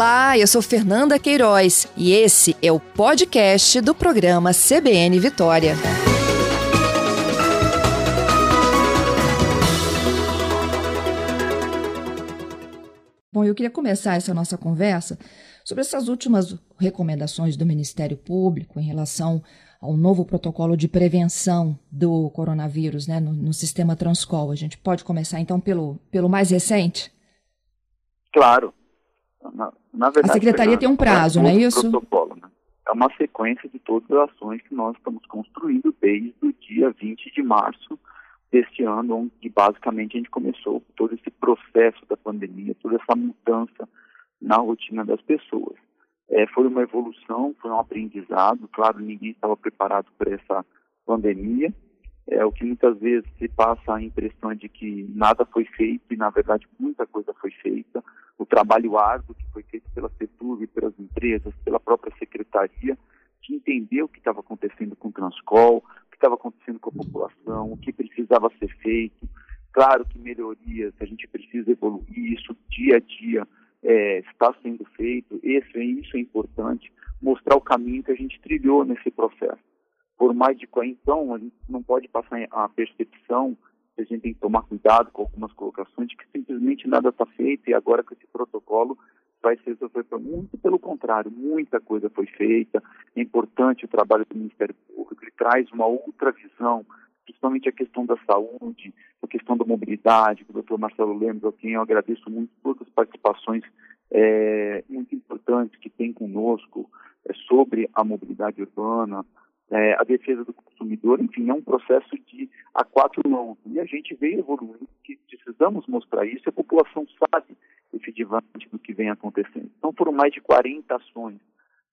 Olá, eu sou Fernanda Queiroz e esse é o podcast do programa CBN Vitória. Bom, eu queria começar essa nossa conversa sobre essas últimas recomendações do Ministério Público em relação ao novo protocolo de prevenção do coronavírus né, no, no sistema Transcol. A gente pode começar então pelo, pelo mais recente? Claro. Na, na verdade, a secretaria tem um prazo, não é isso? Protocolo, né? É uma sequência de todas as ações que nós estamos construindo desde o dia 20 de março deste ano, onde basicamente a gente começou todo esse processo da pandemia, toda essa mudança na rotina das pessoas. É, foi uma evolução, foi um aprendizado, claro, ninguém estava preparado para essa pandemia, é o que muitas vezes se passa a impressão de que nada foi feito e na verdade muita coisa foi feita. O trabalho árduo que foi feito pela CETUV, pelas empresas, pela própria secretaria, de entender o que estava acontecendo com o Transcol, o que estava acontecendo com a população, o que precisava ser feito. Claro que melhorias, a gente precisa evoluir isso dia a dia é, está sendo feito. Esse, isso é importante, mostrar o caminho que a gente trilhou nesse processo por mais de então a gente não pode passar a percepção a gente tem que tomar cuidado com algumas colocações de que simplesmente nada está feito e agora com esse protocolo vai ser resolvido muito pelo contrário muita coisa foi feita é importante o trabalho do Ministério Público ele traz uma outra visão principalmente a questão da saúde a questão da mobilidade o doutor Marcelo Lemos a quem eu agradeço muito todas as participações é, muito importantes que tem conosco é, sobre a mobilidade urbana é, a defesa do consumidor, enfim, é um processo de a quatro mãos. E a gente veio evoluindo, que precisamos mostrar isso, e a população sabe efetivamente do que vem acontecendo. Então foram mais de 40 ações.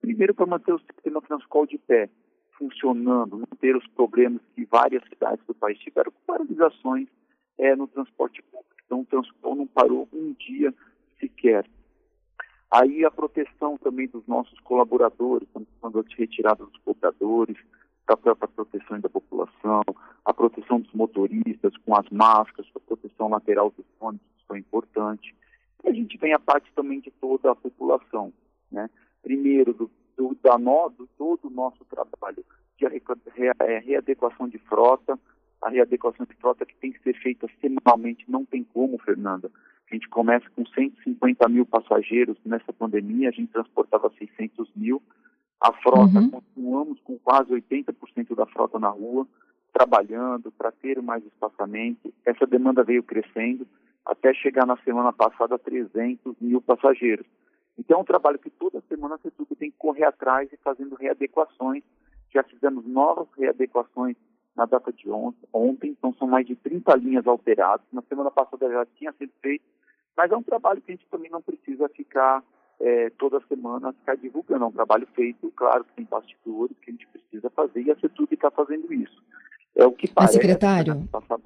Primeiro para manter o sistema Transcol de pé, funcionando, não ter os problemas que várias cidades do país tiveram com paralisações é, no transporte público. Então o Transcol não parou um dia sequer. Aí a proteção também dos nossos colaboradores, quando a retirada dos cobradores, a própria proteção da população, a proteção dos motoristas com as máscaras, a proteção lateral dos ônibus, é importante. E a gente vem a parte também de toda a população, né? Primeiro, do, do, da no, do todo o nosso trabalho de é, readequação de frota, a readequação de frota que tem que ser feita semanalmente, não tem como, Fernanda, a gente começa com 150 mil passageiros nessa pandemia, a gente transportava 600 mil. A frota, uhum. continuamos com quase 80% da frota na rua, trabalhando para ter mais espaçamento. Essa demanda veio crescendo até chegar na semana passada a 300 mil passageiros. Então é um trabalho que toda semana a CETUB tem que correr atrás e fazendo readequações. Já fizemos novas readequações na data de ontem, então são mais de 30 linhas alteradas. Na semana passada já tinha sido feito mas é um trabalho que a gente também não precisa ficar é, toda semana ficar divulgando. É um trabalho feito, claro, que tem bastidores que a gente precisa fazer e a CETUB está fazendo isso. É o que parece. Mas, secretário. Né, passar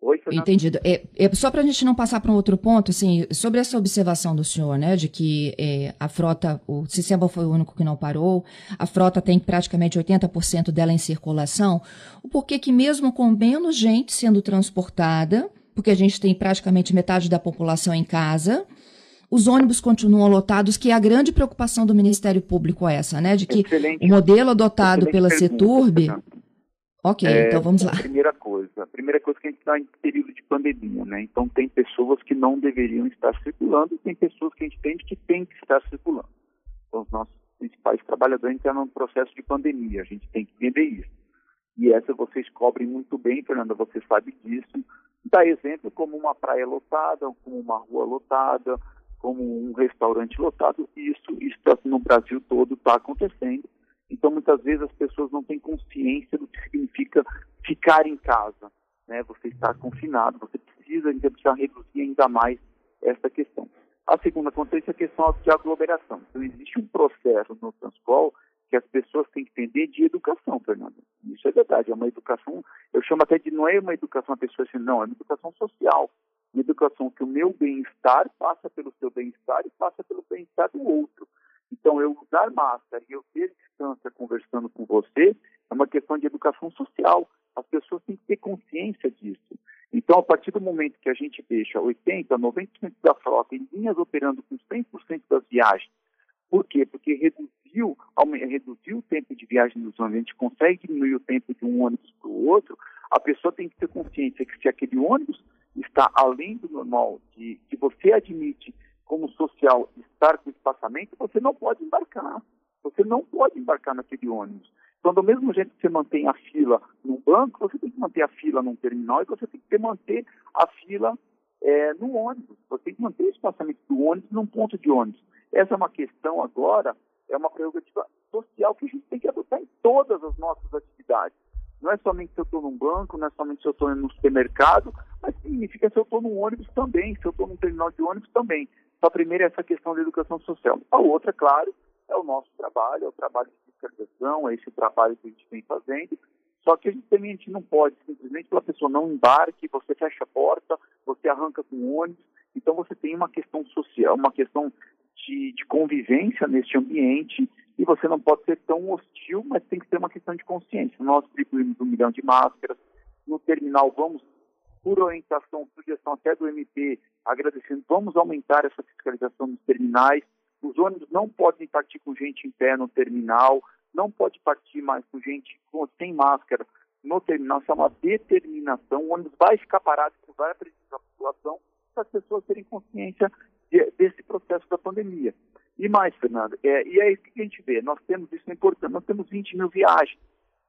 Oi, Entendido. É, é só para a gente não passar para um outro ponto, assim, sobre essa observação do senhor, né, de que é, a frota, o sistema foi o único que não parou, a frota tem praticamente 80% dela em circulação, o porquê que mesmo com menos gente sendo transportada, porque a gente tem praticamente metade da população em casa. Os ônibus continuam lotados, que é a grande preocupação do Ministério Público essa, né? De que excelente, o modelo adotado pela CETURB. Ok, é, então vamos lá. Primeira coisa, a primeira coisa que a gente está em período de pandemia, né? Então tem pessoas que não deveriam estar circulando e tem pessoas que a gente entende que tem que estar circulando. Então os nossos principais trabalhadores estão num processo de pandemia, a gente tem que entender isso. E essa vocês cobrem muito bem, Fernanda, você sabe disso dá exemplo como uma praia lotada, como uma rua lotada, como um restaurante lotado. Isso, isso tá no Brasil todo está acontecendo. Então, muitas vezes as pessoas não têm consciência do que significa ficar em casa. Né? Você está confinado, você precisa, ainda precisa reduzir ainda mais essa questão. A segunda acontece é a questão de aglomeração. Então, existe um processo no Transcol que as pessoas têm que entender de educação, Fernando. Isso é verdade, é uma educação, eu chamo até de não é uma educação a pessoa assim, não, é uma educação social. Uma educação que o meu bem-estar passa pelo seu bem-estar e passa pelo bem-estar do outro. Então, eu usar máscara e eu ter distância conversando com você é uma questão de educação social. As pessoas têm que ter consciência disso. Então, a partir do momento que a gente deixa 80%, 90% da frota em linhas operando com 100% das viagens, por quê? Porque reduziu, reduziu o tempo de viagem dos ônibus, a gente consegue diminuir o tempo de um ônibus para o outro, a pessoa tem que ter consciência que se aquele ônibus está além do normal, de, que você admite como social estar com espaçamento, você não pode embarcar. Você não pode embarcar naquele ônibus. Então, do mesmo jeito que você mantém a fila num banco, você tem que manter a fila num terminal e você tem que manter a fila é, no ônibus. Você tem que manter o espaçamento do ônibus num ponto de ônibus. Essa é uma questão agora, é uma prerrogativa social que a gente tem que adotar em todas as nossas atividades. Não é somente se eu estou num banco, não é somente se eu estou no supermercado, mas significa se eu estou num ônibus também, se eu estou num terminal de ônibus também. Então, a primeira é essa questão da educação social. A outra, claro, é o nosso trabalho, é o trabalho de fiscalização, é esse trabalho que a gente vem fazendo. Só que a gente também a gente não pode simplesmente pela pessoa não embarque, você fecha a porta, você arranca com o ônibus. Então você tem uma questão social, uma questão de, de convivência neste ambiente e você não pode ser tão hostil, mas tem que ter uma questão de consciência. Nós distribuímos um milhão de máscaras. No terminal, vamos, por orientação, sugestão até do MP, agradecendo, vamos aumentar essa fiscalização nos terminais. Os ônibus não podem partir com gente em pé no terminal, não pode partir mais com gente com, sem máscara no terminal. Isso é uma determinação. O ônibus vai ficar parado, vai apresentar a população, para as pessoas terem consciência de, desse processo da pandemia. E mais, Fernando, é, e aí o que a gente vê? Nós temos, isso é importante, nós temos 20 mil viagens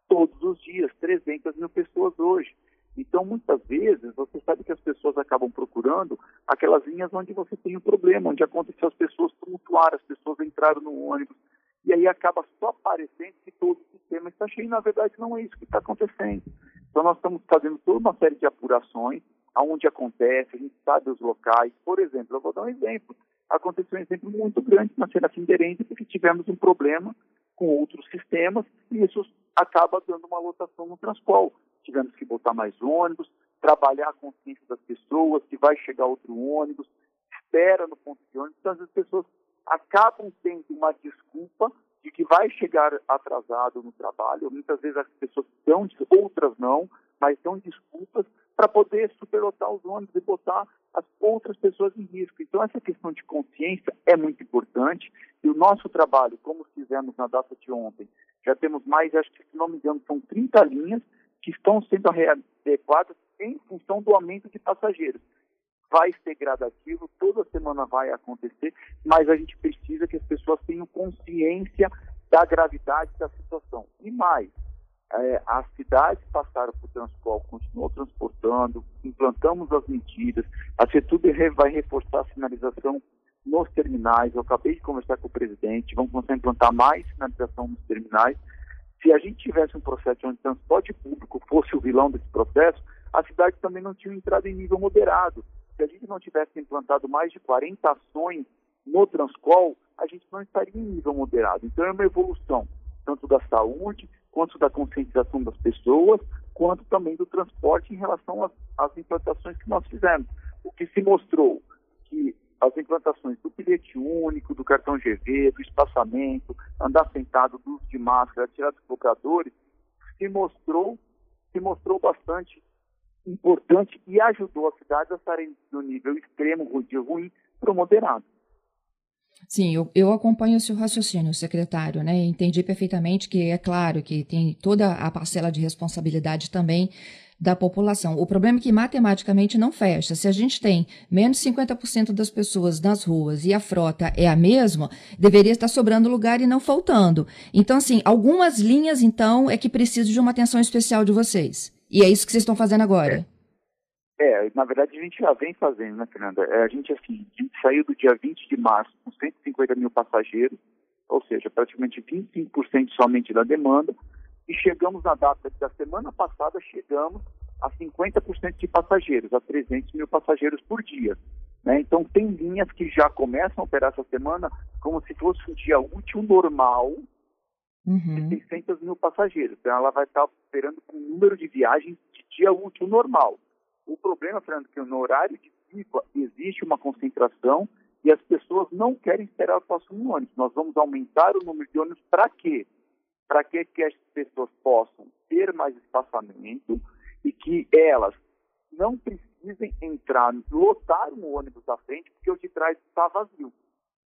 todos os dias, 300 mil pessoas hoje. Então, muitas vezes, você sabe que as pessoas acabam procurando aquelas linhas onde você tem um problema, onde aconteceu as pessoas tumultuaram, as pessoas entraram no ônibus, e aí acaba só aparecendo que todo o sistema está cheio, na verdade não é isso que está acontecendo. Então, nós estamos fazendo toda uma série de apurações, aonde acontece, a gente sabe os locais. Por exemplo, eu vou dar um exemplo. Aconteceu um exemplo muito grande na Feira Finderense, porque tivemos um problema com outros sistemas, e isso acaba dando uma lotação no transporte tivemos que botar mais ônibus, trabalhar a consciência das pessoas, que vai chegar outro ônibus, espera no ponto de ônibus. Então, as pessoas acabam tendo uma desculpa de que vai chegar atrasado no trabalho. Muitas vezes as pessoas dão, outras não, mas dão desculpas para poder superlotar os ônibus e botar as outras pessoas em risco. Então, essa questão de consciência é muito importante e o nosso trabalho, como fizemos na data de ontem, já temos mais, acho que se não me engano, são 30 linhas que estão sendo adequadas em função do aumento de passageiros. Vai ser gradativo, toda semana vai acontecer, mas a gente precisa que as pessoas tenham consciência da gravidade da situação. E mais, é, as cidades passaram por Transcol, continuou transportando, implantamos as medidas, a CETUB vai reforçar a sinalização nos terminais, eu acabei de conversar com o presidente, vamos começar a implantar mais sinalização nos terminais, se a gente tivesse um processo onde o transporte público fosse o vilão desse processo, a cidade também não tinha entrado em nível moderado. Se a gente não tivesse implantado mais de 40 ações no Transcol, a gente não estaria em nível moderado. Então é uma evolução, tanto da saúde, quanto da conscientização das pessoas, quanto também do transporte em relação às, às implantações que nós fizemos. O que se mostrou que as implantações do bilhete único, do cartão GV, do espaçamento, andar sentado, do uso de máscara, tirar dos cobradores, se mostrou, se mostrou bastante importante e ajudou as cidades a estarem do nível extremo, ruim, para o moderado. Sim, eu, eu acompanho o seu raciocínio, secretário, né? Entendi perfeitamente que é claro que tem toda a parcela de responsabilidade também da população. O problema é que matematicamente não fecha. Se a gente tem menos 50% das pessoas nas ruas e a frota é a mesma, deveria estar sobrando lugar e não faltando. Então, assim, algumas linhas, então, é que precisam de uma atenção especial de vocês. E é isso que vocês estão fazendo agora. É, na verdade a gente já vem fazendo, né, Fernanda? É, a gente, assim, a gente saiu do dia 20 de março com 150 mil passageiros, ou seja, praticamente 25% somente da demanda, e chegamos na data da semana passada, chegamos a 50% de passageiros, a 300 mil passageiros por dia. Né? Então, tem linhas que já começam a operar essa semana como se fosse um dia útil normal uhum. de 600 mil passageiros. Então, ela vai estar operando com um número de viagens de dia útil normal. O problema, Fernando, é que no horário de pico existe uma concentração e as pessoas não querem esperar o próximo ônibus. Nós vamos aumentar o número de ônibus para quê? para que, as pessoas possam ter mais espaçamento e que elas não precisem entrar, lotar um ônibus da frente, porque o de trás está vazio.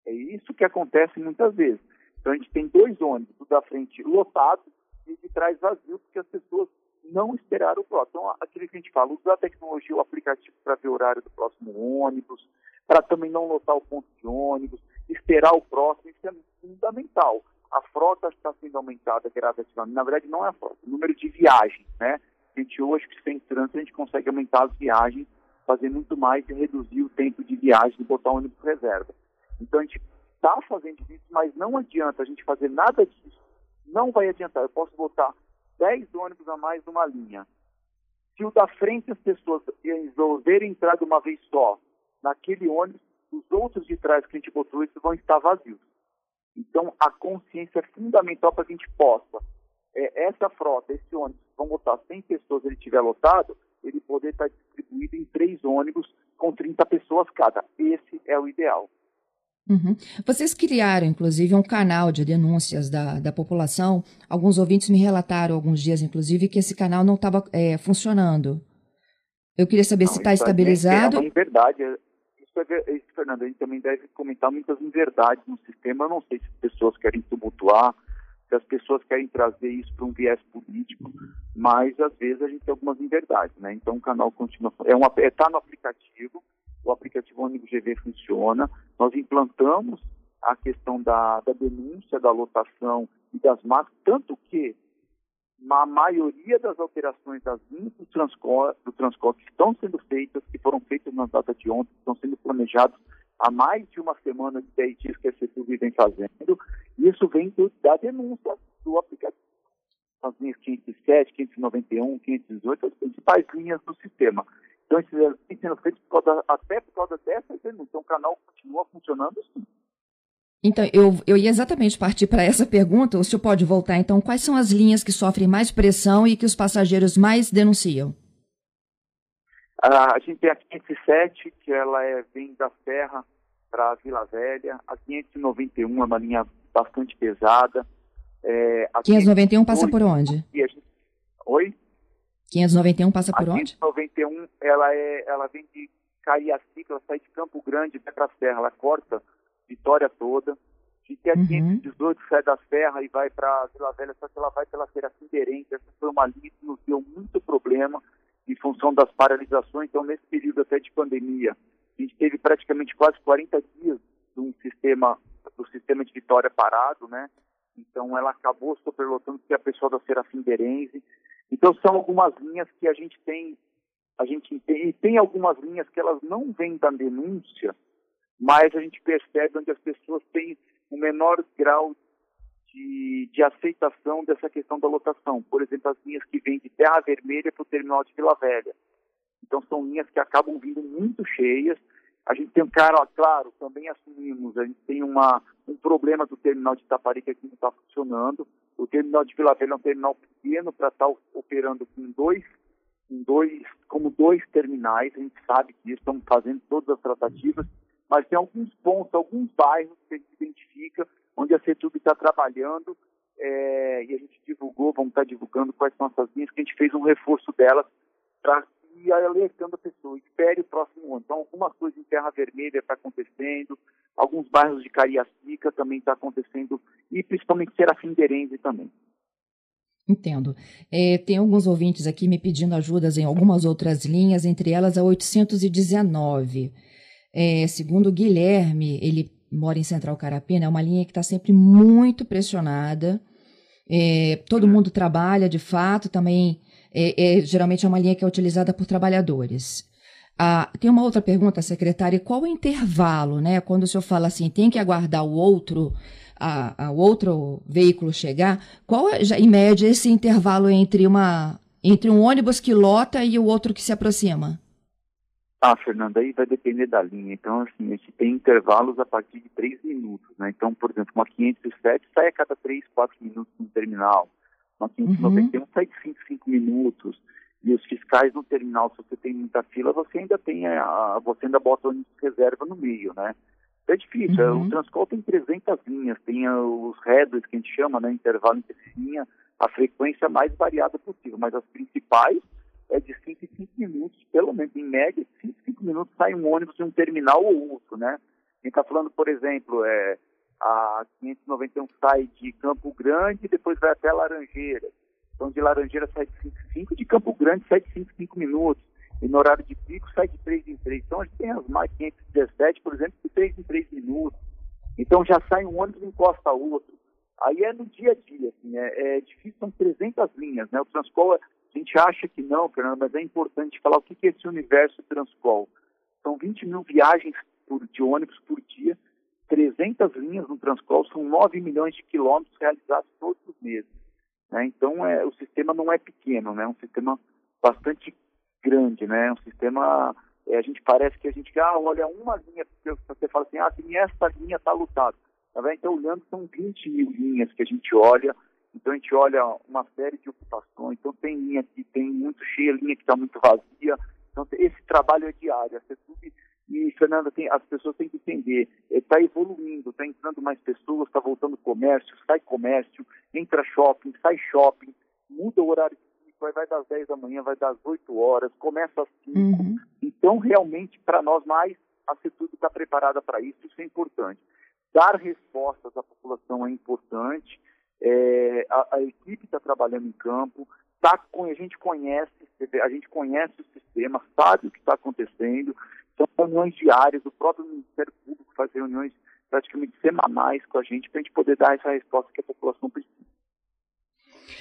É isso que acontece muitas vezes. Então a gente tem dois ônibus, o da frente lotado e o de trás vazio, porque as pessoas não esperaram o próximo. Então, aquilo que a gente fala, usar a tecnologia, o aplicativo para ver o horário do próximo ônibus, para também não lotar o ponto de ônibus, esperar o próximo, isso é fundamental. A frota está sendo aumentada gradativamente. Na verdade, não é a frota, é o número de viagens, né? A gente hoje, sem trânsito, a gente consegue aumentar as viagens, fazer muito mais e reduzir o tempo de viagem e botar o ônibus reserva. Então, a gente está fazendo isso, mas não adianta a gente fazer nada disso. Não vai adiantar. Eu posso botar 10 ônibus a mais numa linha. Se o da frente as pessoas resolverem entrar de uma vez só naquele ônibus, os outros de trás que a gente botou, vão estar vazios. Então, a consciência é fundamental para que a gente possa, é, essa frota, esse ônibus, vão botar 100 pessoas, ele estiver lotado, ele poder estar distribuído em três ônibus com 30 pessoas cada. Esse é o ideal. Uhum. Vocês criaram, inclusive, um canal de denúncias da, da população. Alguns ouvintes me relataram alguns dias, inclusive, que esse canal não estava é, funcionando. Eu queria saber não, se está estabilizado. É uma verdade. Isso, é, isso, Fernando, a gente também deve comentar muitas inverdades no sistema. Eu não sei se as pessoas querem tumultuar, se as pessoas querem trazer isso para um viés político, mas às vezes a gente tem algumas inverdades, né? Então o canal continua. É está é, no aplicativo, o aplicativo Ônibus GV funciona. Nós implantamos a questão da, da denúncia da lotação e das máscaras, tanto que a maioria das alterações das linhas do transporte, do transporte estão sendo feitas, que foram feitas na data de ontem, estão sendo planejados há mais de uma semana de 10 dias que a CETUB vem fazendo, isso vem do, da denúncia do aplicativo. As linhas 507, 591, 518, as principais linhas do sistema. Então, esses têm sendo feitos por causa, até por causa dessa denúncia. Então, o canal continua funcionando sim. Então, eu, eu ia exatamente partir para essa pergunta. O senhor pode voltar, então, quais são as linhas que sofrem mais pressão e que os passageiros mais denunciam? Ah, a gente tem a 507, que ela é, vem da Serra para Vila Velha. A 591 é uma linha bastante pesada. É, 591 passa por onde? Gente... Oi? 591 passa por a onde? 591, ela, é, ela vem de Cariacica, ela sai de Campo Grande até para a Serra, ela corta Vitória toda. E tem a uhum. 518 sai da Serra e vai para Vila Velha, só que ela vai pela Feira Cinderente. Essa foi uma linha que nos deu muito problema em função das paralisações. Então, nesse período até de pandemia, a gente teve praticamente quase 40 dias de um sistema, do sistema de Vitória parado, né? Então, ela acabou superlotando, que é a pessoa da Feira Cinderense. Então são algumas linhas que a gente tem, a gente tem, e tem algumas linhas que elas não vêm da denúncia, mas a gente percebe onde as pessoas têm um menor grau de, de aceitação dessa questão da lotação. Por exemplo, as linhas que vêm de Terra Vermelha para o terminal de Vila Velha. Então são linhas que acabam vindo muito cheias. A gente tem, cara, claro, também assumimos, a gente tem uma, um problema do terminal de Itaparica que não está funcionando. O terminal de Vila Velha é um terminal pequeno para estar tá operando com dois, com dois, como dois terminais. A gente sabe que estamos fazendo todas as tratativas, mas tem alguns pontos, alguns bairros que a gente identifica onde a CETUB está trabalhando é, e a gente divulgou, vamos estar tá divulgando quais são essas linhas, que a gente fez um reforço delas para ir alertando a pessoa, espere o próximo ano. Então, algumas coisas em Terra Vermelha está acontecendo, alguns bairros de Cariacica também está acontecendo, e principalmente Serafinderense também. Entendo. É, tem alguns ouvintes aqui me pedindo ajudas em algumas outras linhas, entre elas a 819. É, segundo o Guilherme, ele mora em Central Carapina, é uma linha que está sempre muito pressionada. É, todo uhum. mundo trabalha, de fato, também é, é, geralmente é uma linha que é utilizada por trabalhadores. Ah, tem uma outra pergunta, secretária, qual o intervalo, né? Quando o senhor fala assim, tem que aguardar o outro, a, a outro veículo chegar, qual é, já, em média, esse intervalo entre, uma, entre um ônibus que lota e o outro que se aproxima? Ah, Fernanda, aí vai depender da linha. Então, assim, a gente tem intervalos a partir de 3 minutos, né? Então, por exemplo, uma 507 sai a cada 3, 4 minutos no terminal. Uma 591 uhum. sai de 5, 5 minutos. E os fiscais no terminal, se você tem muita fila, você ainda tem a, você ainda bota o ônibus reserva no meio, né? É difícil. Uhum. O Transcol tem 300 linhas, tem os headers que a gente chama, né? Intervalo entre linha, a frequência mais variada possível. Mas as principais é de 5 em 5 minutos, pelo menos em média, 5 em 5 minutos sai um ônibus de um terminal ou outro, né? A gente está falando, por exemplo, é, a 591 sai de Campo Grande e depois vai até Laranjeiras. Então, de Laranjeiras sai de 5 em 5, de Campo Grande sai de 5 em 5 minutos. E no horário de pico sai de 3 em 3. Então, a gente tem as mais 517, por exemplo, de 3 em 3 minutos. Então, já sai um ônibus e encosta outro. Aí é no dia a dia, assim, é, é difícil, são 300 linhas, né? O Transcol, a gente acha que não, Fernando, mas é importante falar o que é esse universo Transcol. São 20 mil viagens por, de ônibus por dia, 300 linhas no Transcol, são 9 milhões de quilômetros realizados todos os meses. Né? Então, é, o sistema não é pequeno, né? é um sistema bastante grande, né? É um sistema, é, a gente parece que a gente, ah, olha uma linha, você fala assim, ah, tem essa linha está lutada. Tá então, olhando, são 20 mil linhas que a gente olha, então a gente olha uma série de ocupações, então tem linha que tem muito cheia, linha que está muito vazia, então esse trabalho é diário, a CETUB e, Fernanda, tem, as pessoas têm que entender, está evoluindo, está entrando mais pessoas, está voltando comércio, sai comércio, entra shopping, sai shopping, muda o horário vai, vai das 10 da manhã, vai das 8 horas, começa às 5. Uhum. Então, realmente, para nós mais, a CETUB está preparada para isso, isso é importante. Dar respostas à população é importante, é, a, a equipe está trabalhando em campo, tá, a gente conhece, a gente conhece o sistema, sabe o que está acontecendo, são reuniões diárias, o próprio Ministério Público faz reuniões praticamente semanais com a gente para a gente poder dar essa resposta que a população precisa.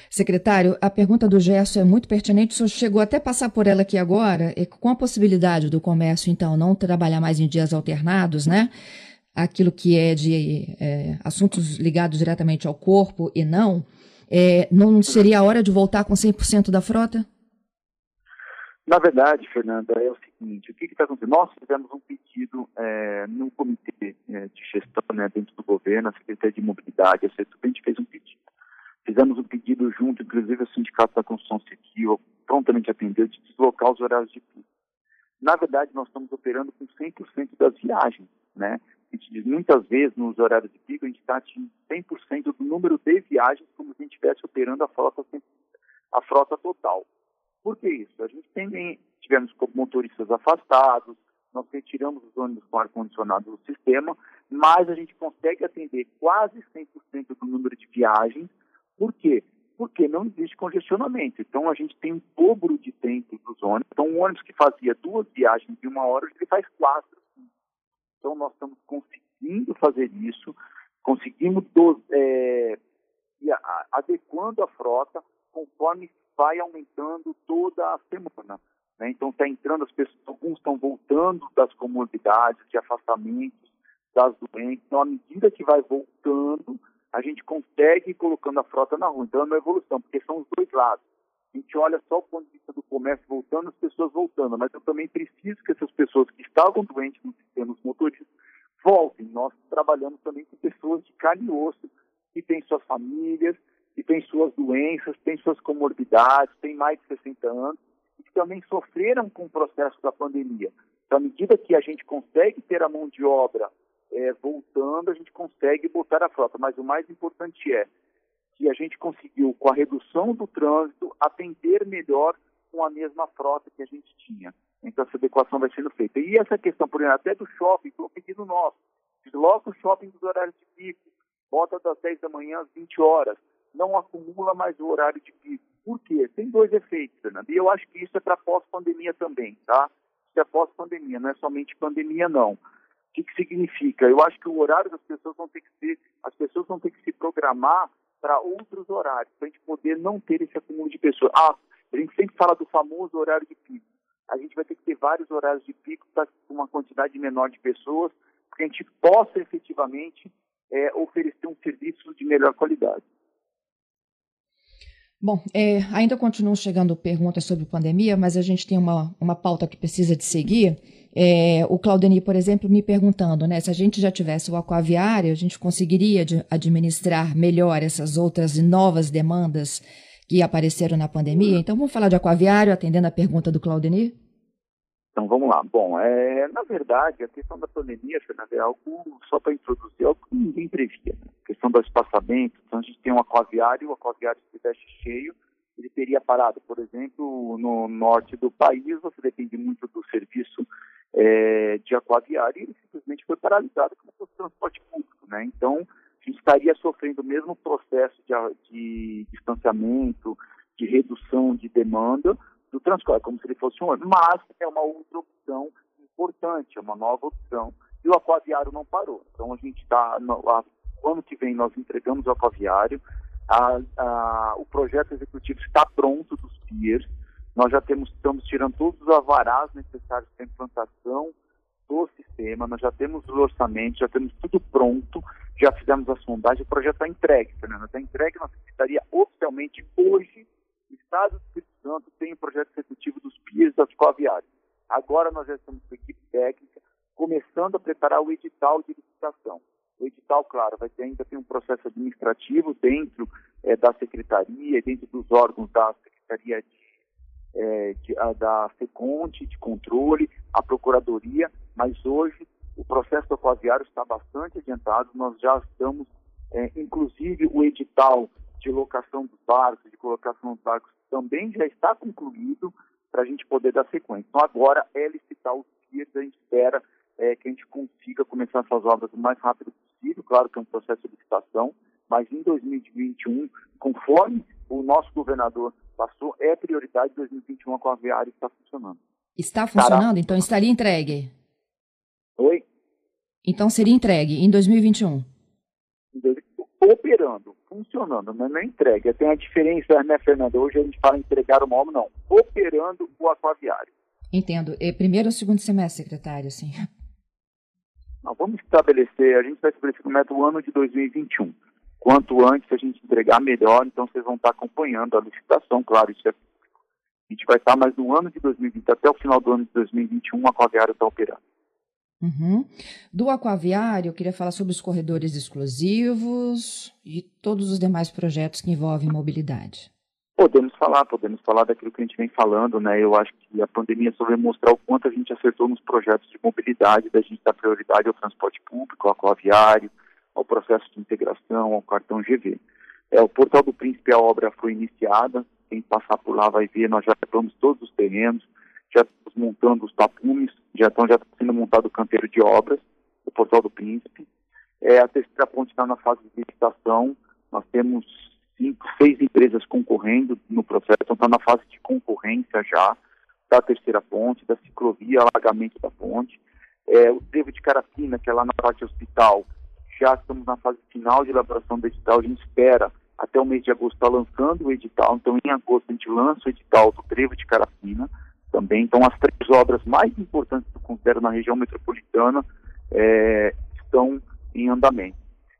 Secretário, a pergunta do Gerson é muito pertinente. O senhor chegou até a passar por ela aqui agora, com a possibilidade do comércio, então, não trabalhar mais em dias alternados, né? Aquilo que é de é, assuntos ligados diretamente ao corpo e não, é, não seria a hora de voltar com 100% da frota? Na verdade, Fernanda, é o seguinte, o que está acontecendo? Nós fizemos um pedido é, no comitê é, de gestão né, dentro do governo, a Secretaria de Mobilidade, a gente fez um pedido. Fizemos um pedido junto, inclusive, ao Sindicato da Construção Civil, prontamente atendeu, de deslocar os horários de pico. Na verdade, nós estamos operando com 100% das viagens, né? A gente diz, muitas vezes, nos horários de pico, a gente está atingindo 100% do número de viagens como se a gente estivesse operando a frota, a frota total. Por que isso? A gente tem, tivemos motoristas afastados, nós retiramos os ônibus com ar-condicionado do sistema, mas a gente consegue atender quase 100% do número de viagens. Por quê? Porque não existe congestionamento. Então, a gente tem um dobro de tempo dos ônibus. Então, um ônibus que fazia duas viagens de uma hora, ele faz quatro. Então, nós estamos conseguindo fazer isso, conseguimos é, adequando a frota conforme vai aumentando toda a semana. Né? Então, está entrando as pessoas, alguns estão voltando das comorbidades, de afastamentos das doenças. Então, à medida que vai voltando, a gente consegue ir colocando a frota na rua. Então, é uma evolução, porque são os dois lados. A gente olha só o ponto de vista do comércio voltando, as pessoas voltando, mas eu também preciso que essas pessoas que estavam doentes no sistema, os motoristas, voltem. Nós trabalhamos também com pessoas de carne e osso, que têm suas famílias, que têm suas doenças, têm suas comorbidades, têm mais de 60 anos e que também sofreram com o processo da pandemia. Então, à medida que a gente consegue ter a mão de obra é, voltando, a gente consegue botar a frota. Mas o mais importante é que a gente conseguiu, com a redução do trânsito, atender melhor com a mesma frota que a gente tinha. Então, essa adequação vai sendo feita. E essa questão, por exemplo, até do shopping, foi um pedido nosso. Desloca o shopping dos horários de pico, bota das 10 da manhã às 20 horas não acumula mais o horário de pico. Por quê? Tem dois efeitos, Fernando. E eu acho que isso é para pós-pandemia também, tá? Isso é pós-pandemia, não é somente pandemia, não. O que, que significa? Eu acho que o horário das pessoas vão ter que ser, as pessoas vão ter que se programar para outros horários, para a gente poder não ter esse acúmulo de pessoas. Ah, a gente sempre fala do famoso horário de pico. A gente vai ter que ter vários horários de pico para uma quantidade menor de pessoas, para que a gente possa efetivamente é, oferecer um serviço de melhor qualidade. Bom, é, ainda continuam chegando perguntas sobre pandemia, mas a gente tem uma, uma pauta que precisa de seguir. É, o Claudeni, por exemplo, me perguntando, né, se a gente já tivesse o aquaviário, a gente conseguiria administrar melhor essas outras novas demandas que apareceram na pandemia. Então, vamos falar de aquaviário, atendendo a pergunta do Claudeni? Então, vamos lá. Bom, é, na verdade, a questão da pandemia, Fernanda, é algo, só para introduzir, algo que ninguém previa. Né? A questão do espaçamento, então a gente tem um aquaviário, o aquaviário se veste cheio, ele teria parado. Por exemplo, no norte do país, você depende muito do serviço é, de aquaviário e ele simplesmente foi paralisado como fosse transporte público. Né? Então, a gente estaria sofrendo o mesmo processo de, de distanciamento, de redução de demanda do transporte, como se ele fosse um ano. Mas é uma outra opção importante, é uma nova opção. E o aquaviário não parou. Então, a gente está, ano que vem nós entregamos o aquaviário, a, a, o projeto executivo está pronto dos PIERs. Nós já temos, estamos tirando todos os avarás necessários para a implantação do sistema, nós já temos os orçamentos, já temos tudo pronto, já fizemos a sondagem, o projeto está entregue, Fernando, está entregue, nós estaria oficialmente hoje, o Estado do Espírito Santo tem o projeto executivo dos PIERs da Escoviária. Agora nós já estamos com a equipe técnica, começando a preparar o edital de licitação. O edital, claro, vai ter, ainda tem um processo administrativo dentro é, da secretaria, dentro dos órgãos da Secretaria de, é, de, a, da SECONTE, de controle, a Procuradoria, mas hoje o processo do aquaviário está bastante adiantado, nós já estamos, é, inclusive o edital de locação dos barcos, de colocação dos barcos, também já está concluído para a gente poder dar sequência. Então agora é licitar os dias, a gente espera é, que a gente consiga começar essas obras o mais rápido possível, claro que é um processo de licitação, mas em 2021, conforme o nosso governador passou, é prioridade 2021 a Coaviária está funcionando. Está funcionando? Então estaria entregue? Oi? Então seria entregue em 2021? Operando, funcionando, mas não é entregue. Tem a diferença, né, Fernando? Hoje a gente fala entregar o móvel, não. Operando o aquaviário. Entendo. É primeiro ou segundo semestre, secretário, sim. Vamos estabelecer, a gente vai estabelecer como meta o ano de 2021. Quanto antes a gente entregar, melhor, então vocês vão estar acompanhando a licitação, claro, isso é a gente vai estar mais no ano de 2020, até o final do ano de 2021, a Aquaviário está operando. Uhum. Do aquaviário, eu queria falar sobre os corredores exclusivos e todos os demais projetos que envolvem mobilidade. Podemos falar, podemos falar daquilo que a gente vem falando, né? Eu acho que a pandemia só vai mostrar o quanto a gente acertou nos projetos de mobilidade, da gente dar prioridade ao transporte público, ao aquaviário, ao processo de integração, ao cartão GV. É, o Portal do Príncipe, a obra foi iniciada, quem passar por lá vai ver, nós já compramos todos os terrenos, já estamos montando os tapumes, já estão já sendo montado o canteiro de obras, o Portal do Príncipe. É, a terceira ponte está na fase de licitação, nós temos cinco, seis empresas concorrendo no processo, então está na fase de concorrência já da terceira ponte, da ciclovia, alagamento da ponte. É, o trevo de Carapina, que é lá na parte hospital, já estamos na fase final de elaboração do edital, a gente espera até o mês de agosto estar tá lançando o edital, então em agosto a gente lança o edital do trevo de Carapina também. Então as três obras mais importantes que eu considero na região metropolitana é, estão em andamento.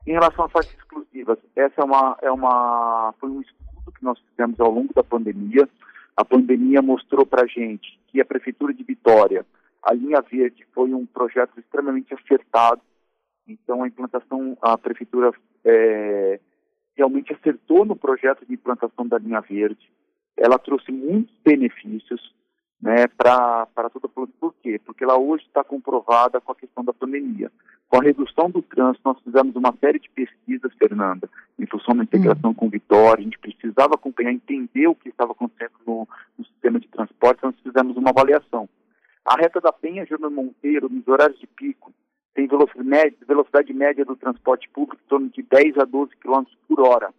Em relação às faixas exclusivas, essa é uma, é uma, foi um estudo que nós fizemos ao longo da pandemia. A pandemia mostrou para a gente que a Prefeitura de Vitória, a linha verde, foi um projeto extremamente acertado. Então, a implantação, a Prefeitura é, realmente acertou no projeto de implantação da linha verde. Ela trouxe muitos benefícios né, para toda a população. Por quê? Porque ela hoje está comprovada com a questão da pandemia. Com a redução do trânsito, nós fizemos uma série de pesquisas, Fernanda, em função da integração hum. com Vitória, a gente precisava acompanhar, entender o que estava acontecendo no, no sistema de transporte, então nós fizemos uma avaliação. A reta da Penha, Júnior Monteiro, nos horários de pico, tem velocidade, velocidade média do transporte público em torno de 10 a 12 km por hora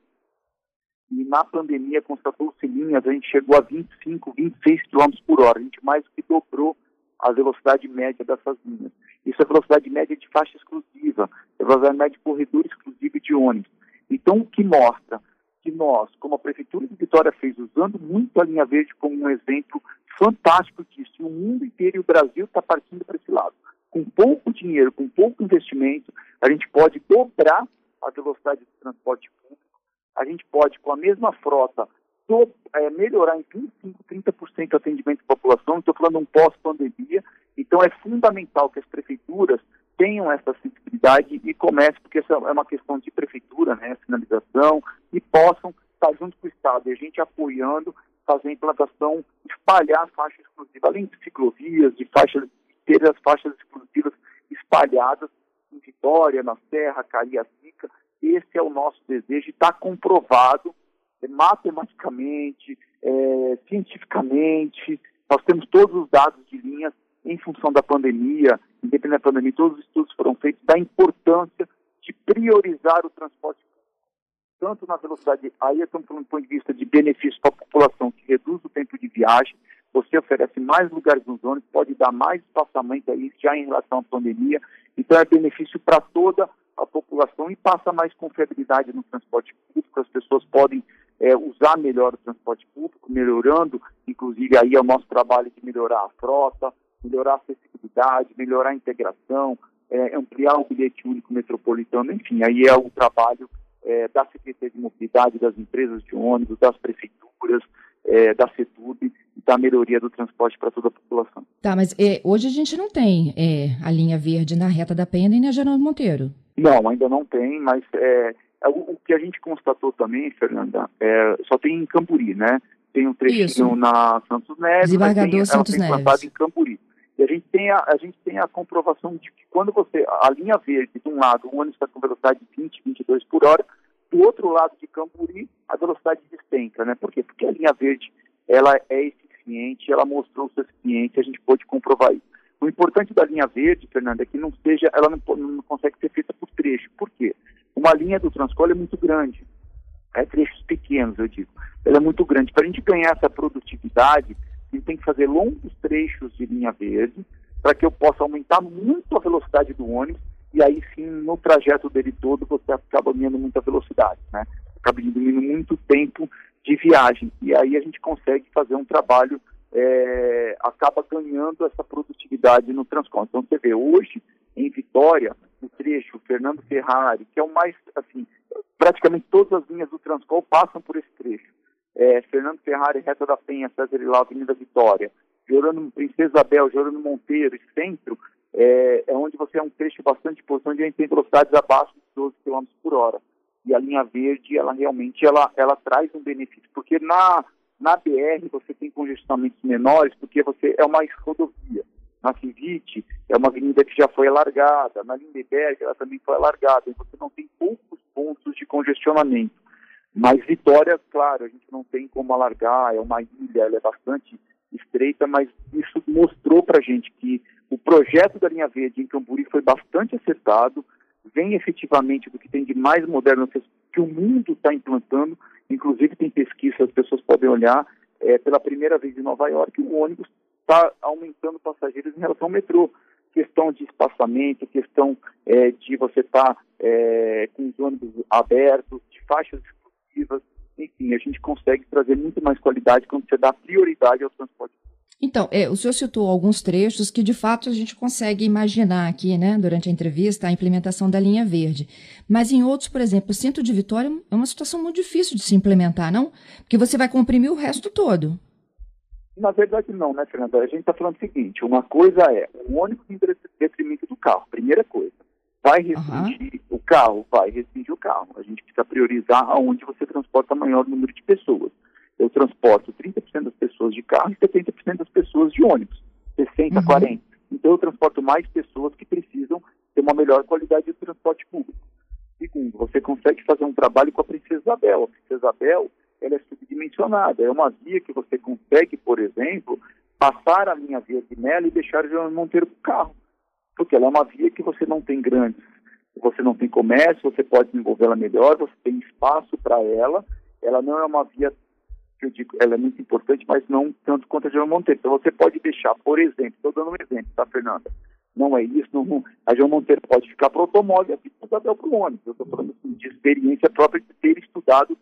e na pandemia constatou-se linhas, a gente chegou a 25, 26 km por hora, a gente mais do que dobrou a velocidade média dessas linhas. Isso é velocidade média de faixa exclusiva, é velocidade média de corredor exclusivo de ônibus. Então, o que mostra que nós, como a Prefeitura de Vitória fez, usando muito a linha verde como um exemplo fantástico disso, o mundo inteiro e o Brasil está partindo para esse lado. Com pouco dinheiro, com pouco investimento, a gente pode dobrar a velocidade do transporte público a gente pode, com a mesma frota, do, é, melhorar em 25, 30% o atendimento à população. Estou falando um pós-pandemia. Então, é fundamental que as prefeituras tenham essa sensibilidade e comecem, porque essa é uma questão de prefeitura, né, sinalização, e possam estar junto com o Estado, e a gente apoiando, fazer a implantação, espalhar a faixa exclusiva, além de ciclovias, de faixas, ter as faixas exclusivas espalhadas em Vitória, na Serra, Cariacica, esse é o nosso desejo está comprovado é, matematicamente, é, cientificamente, nós temos todos os dados de linhas em função da pandemia, independente da pandemia, todos os estudos foram feitos da importância de priorizar o transporte tanto na velocidade, aí estamos falando do ponto de vista de benefício para a população, que reduz o tempo de viagem, você oferece mais lugares nos ônibus, pode dar mais espaçamento aí já em relação à pandemia, então é benefício para toda a população e passa mais confiabilidade no transporte público, as pessoas podem é, usar melhor o transporte público, melhorando, inclusive aí é o nosso trabalho de melhorar a frota, melhorar a acessibilidade, melhorar a integração, é, ampliar o bilhete único metropolitano, enfim, aí é o trabalho é, da Secretaria de Mobilidade, das empresas de ônibus, das prefeituras, é, da CETUB, da melhoria do transporte para toda a população. Tá, mas é, hoje a gente não tem é, a linha verde na reta da Penha nem na Geraldo Monteiro. Não, ainda não tem, mas é, é, o, que a gente constatou também, Fernanda, é, só tem em Camburi, né? Tem um trechinho Isso. na Santos Neves, Desembargador tem, Santos ela tem Neves. em Camburi. E a gente, tem a, a gente tem a comprovação de que quando você, a linha verde, de um lado, o ônibus está com velocidade de 20, 22 por hora, do outro lado de Camburi, a velocidade despenca, né? Por quê? Porque a linha verde, ela é eficiente, ela mostrou ser eficiente, a gente pôde comprovar isso. O importante da linha verde, Fernanda, é que não seja, ela não, não consegue ser feita por trecho. Por quê? Uma linha do Transcol é muito grande. É trechos pequenos, eu digo. Ela é muito grande. Para a gente ganhar essa produtividade, a gente tem que fazer longos trechos de linha verde, para que eu possa aumentar muito a velocidade do ônibus, e aí sim, no trajeto dele todo, você acaba ganhando muita velocidade, né? Acaba diminuindo muito tempo de viagem. E aí a gente consegue fazer um trabalho é, acaba ganhando essa produtividade no transporte. Então você vê, hoje, em Vitória, o trecho Fernando Ferrari, que é o mais, assim, praticamente todas as linhas do Transcol passam por esse trecho. É, Fernando Ferrari, Reta da Penha, César Ilau, Avenida Vitória, Jorano, Princesa Isabel, Jorano Monteiro e Centro, é, é, onde você é um trecho bastante posição onde a gente tem velocidades abaixo de 12 km por hora. E a linha verde, ela realmente, ela, ela traz um benefício, porque na na BR você tem congestionamentos menores porque você é uma rodovia. Na Civite é uma avenida que já foi alargada, na Lindeberg ela também foi alargada, e você não tem poucos pontos de congestionamento. Mas Vitória, claro, a gente não tem como alargar, é uma ilha, ela é bastante estreita, mas isso mostrou para a gente que o projeto da linha verde em Camburi foi bastante acertado, vem efetivamente do que tem de mais moderno que o mundo está implantando Inclusive, tem pesquisa, as pessoas podem olhar, é, pela primeira vez em Nova York, o ônibus está aumentando passageiros em relação ao metrô. Questão de espaçamento, questão é, de você estar tá, é, com os ônibus abertos, de faixas exclusivas, enfim, a gente consegue trazer muito mais qualidade quando você dá prioridade ao transporte então, é, o senhor citou alguns trechos que de fato a gente consegue imaginar aqui, né, durante a entrevista, a implementação da linha verde. Mas em outros, por exemplo, o centro de Vitória é uma situação muito difícil de se implementar, não? Porque você vai comprimir o resto todo. Na verdade, não, né, Fernanda? A gente está falando o seguinte: uma coisa é o ônibus em detrimento do carro, primeira coisa. Vai restringir uhum. o carro? Vai restringir o carro. A gente precisa priorizar aonde você transporta maior número de pessoas eu transporto 30% das pessoas de carro e 70% das pessoas de ônibus, 60%, uhum. 40%. Então eu transporto mais pessoas que precisam ter uma melhor qualidade de transporte público. Segundo, você consegue fazer um trabalho com a Princesa Isabel. A Princesa Isabel ela é subdimensionada. É uma via que você consegue, por exemplo, passar a linha verde nela e deixar o Monteiro com o carro. Porque ela é uma via que você não tem grandes, você não tem comércio, você pode desenvolvê-la melhor, você tem espaço para ela. Ela não é uma via que eu digo, ela é muito importante, mas não tanto quanto a João Monteiro. Então você pode deixar, por exemplo, estou dando um exemplo, tá, Fernanda? Não é isso, não, a João Monteiro pode ficar para o automóvel e a Isabel para o ônibus. Eu estou falando assim, de experiência própria de ter estudado.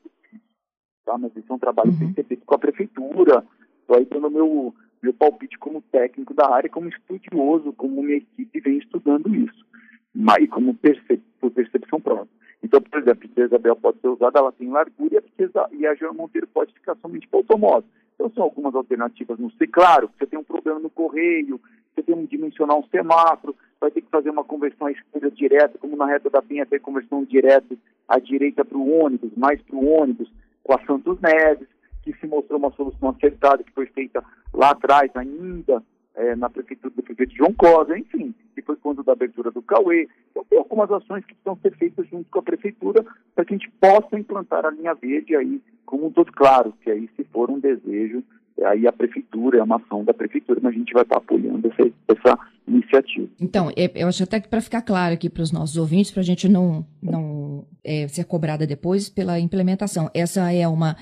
Tá? Mas isso é um trabalho que tem que ser feito com a prefeitura. Estou aí dando meu, meu palpite como técnico da área, como estudioso, como minha equipe vem estudando isso. Mas como percep por percepção própria. Então, por exemplo, a Princesa Isabel pode ser usada, ela tem largura e a, Princesa, e a João Monteiro pode ficar somente para automóvel. Então, são algumas alternativas no ser. Claro, você tem um problema no correio, você tem que dimensionar um semáforo, vai ter que fazer uma conversão à esquerda direta, como na reta da Penha tem conversão direta à direita para o ônibus, mais para o ônibus, com a Santos Neves, que se mostrou uma solução acertada, que foi feita lá atrás ainda, é, na prefeitura do prefeito João Cosa, enfim, que foi quando da abertura do Cauê. Então tem algumas ações que precisam ser feitas junto com a prefeitura para que a gente possa implantar a linha verde aí como um todo claro, que aí se for um desejo, aí a prefeitura, é uma ação da prefeitura, mas a gente vai estar apoiando essa, essa iniciativa. Então, é, eu acho até que para ficar claro aqui para os nossos ouvintes, para a gente não, não é, ser cobrada depois pela implementação, essa é uma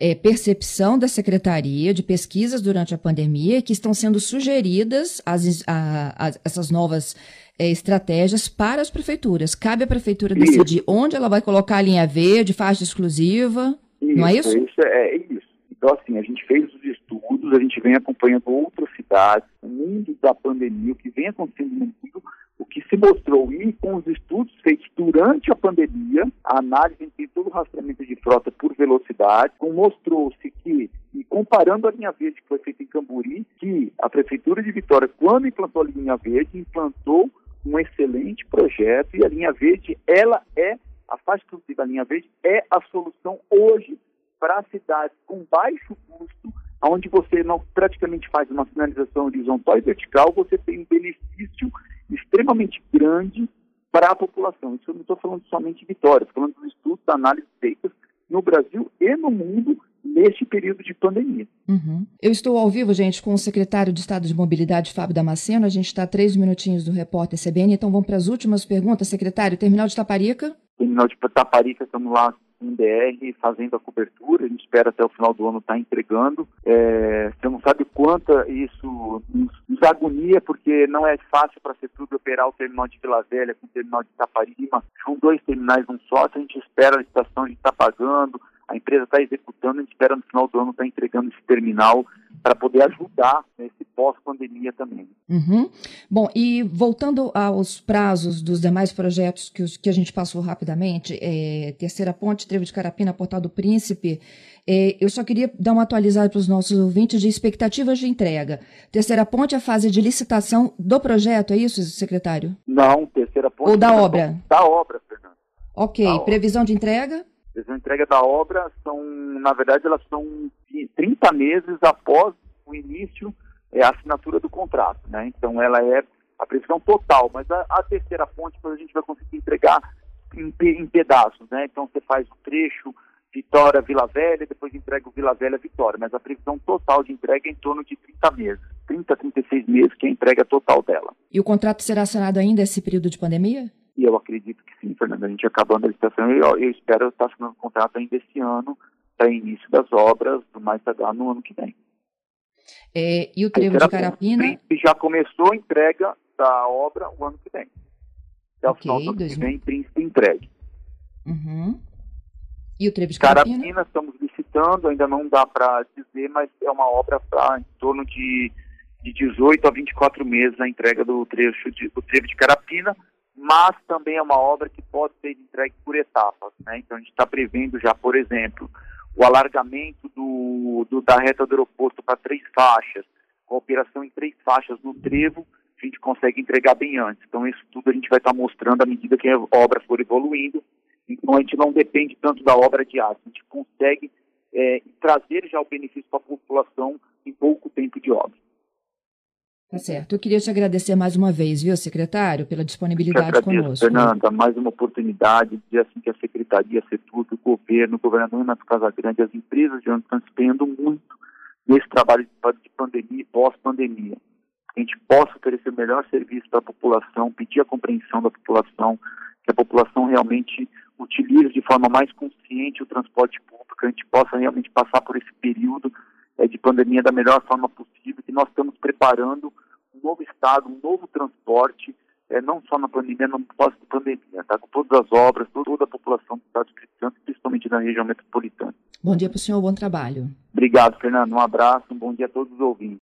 é, percepção da Secretaria de Pesquisas durante a pandemia que estão sendo sugeridas as, a, a, essas novas é, estratégias para as prefeituras. Cabe à prefeitura isso. decidir onde ela vai colocar a linha verde, faixa exclusiva, isso, não é isso? Isso é, é isso. Então, assim, a gente fez os estudos, a gente vem acompanhando outras cidades, o mundo da pandemia, o que vem acontecendo no mundo, o que se mostrou, e com os estudos feitos durante a pandemia, a análise em todo o rastreamento de frota por velocidade, mostrou-se que, e comparando a linha verde que foi feita em Camburi, que a Prefeitura de Vitória, quando implantou a linha verde, implantou um excelente projeto e a linha verde, ela é, a faixa exclusiva da linha verde é a solução hoje para cidades com baixo custo, onde você não praticamente faz uma sinalização horizontal e vertical, você tem um benefício extremamente grande para a população. Isso eu não estou falando somente de Vitória, estou falando dos estudos, da análise feitas no Brasil e no mundo neste período de pandemia. Uhum. Eu estou ao vivo, gente, com o secretário de Estado de Mobilidade, Fábio Damasceno. A gente está a três minutinhos do repórter CBN, então vamos para as últimas perguntas. Secretário, terminal de Taparica? Terminal de Taparica, estamos lá em DR fazendo a cobertura, a gente espera até o final do ano estar tá entregando. É, você não sabe quanto isso nos, agonia, porque não é fácil para a CETUB operar o terminal de Vila Velha com o terminal de Itaparima. São dois terminais num só, a gente espera a licitação, a gente está pagando, a empresa está executando, a gente espera no final do ano estar tá entregando esse terminal para poder ajudar nesse pós-pandemia também. Uhum. Bom, e voltando aos prazos dos demais projetos que, os, que a gente passou rapidamente, é, Terceira Ponte, Trevo de Carapina, Portal do Príncipe, é, eu só queria dar uma atualizada para os nossos ouvintes de expectativas de entrega. Terceira Ponte é a fase de licitação do projeto, é isso, secretário? Não, Terceira Ponte... Ou da obra? Da obra, Fernando. Ok, da previsão obra. de entrega? A entrega da obra são, na verdade, elas são 30 meses após o início, é, a assinatura do contrato, né? Então ela é a previsão total, mas a, a terceira ponte a gente vai conseguir entregar em, em, pedaços, né? Então você faz o trecho Vitória Vila Velha, depois entrega o Vila Velha Vitória, mas a previsão total de entrega é em torno de 30 meses, 30 a 36 meses que é a entrega total dela. E o contrato será assinado ainda esse período de pandemia? E eu acredito que sim, Fernando. A gente acabando a licitação, eu, eu espero estar assinando o contrato ainda esse ano, para início das obras, do mais tardar no ano que vem. É, e o trevo de Carapina? Já começou a entrega da obra o ano que vem. Até okay, o final do ano dois... que vem, Príncipe entregue. Uhum. E o trevo de Carapina? Carapina estamos licitando, ainda não dá para dizer, mas é uma obra para em torno de, de 18 a 24 meses a entrega do trecho de, do trevo de Carapina mas também é uma obra que pode ser entregue por etapas. Né? Então, a gente está prevendo já, por exemplo, o alargamento do, do da reta do aeroporto para três faixas, com a operação em três faixas no trevo, a gente consegue entregar bem antes. Então, isso tudo a gente vai estar tá mostrando à medida que a obra for evoluindo. Então, a gente não depende tanto da obra de aço, a gente consegue é, trazer já o benefício para a população em pouco tempo de obra. Tá certo. Eu queria te agradecer mais uma vez, viu, secretário, pela disponibilidade agradeço, conosco. Fernanda, mais uma oportunidade de dizer assim que a Secretaria, a CETUB, o governo, o governador Renato Casagrande, as empresas de onde estão empenhando muito nesse trabalho de pandemia e pós-pandemia. Que a gente possa oferecer o melhor serviço para a população, pedir a compreensão da população, que a população realmente utilize de forma mais consciente o transporte público, que a gente possa realmente passar por esse período é, de pandemia da melhor forma possível, que nós estamos preparando um novo estado, um novo transporte, é, não só na pandemia, no pós-pandemia, tá? com todas as obras, toda a população do estado de Espírito Santo, principalmente na região metropolitana. Bom dia para o senhor, bom trabalho. Obrigado, Fernando. Um abraço, um bom dia a todos os ouvintes.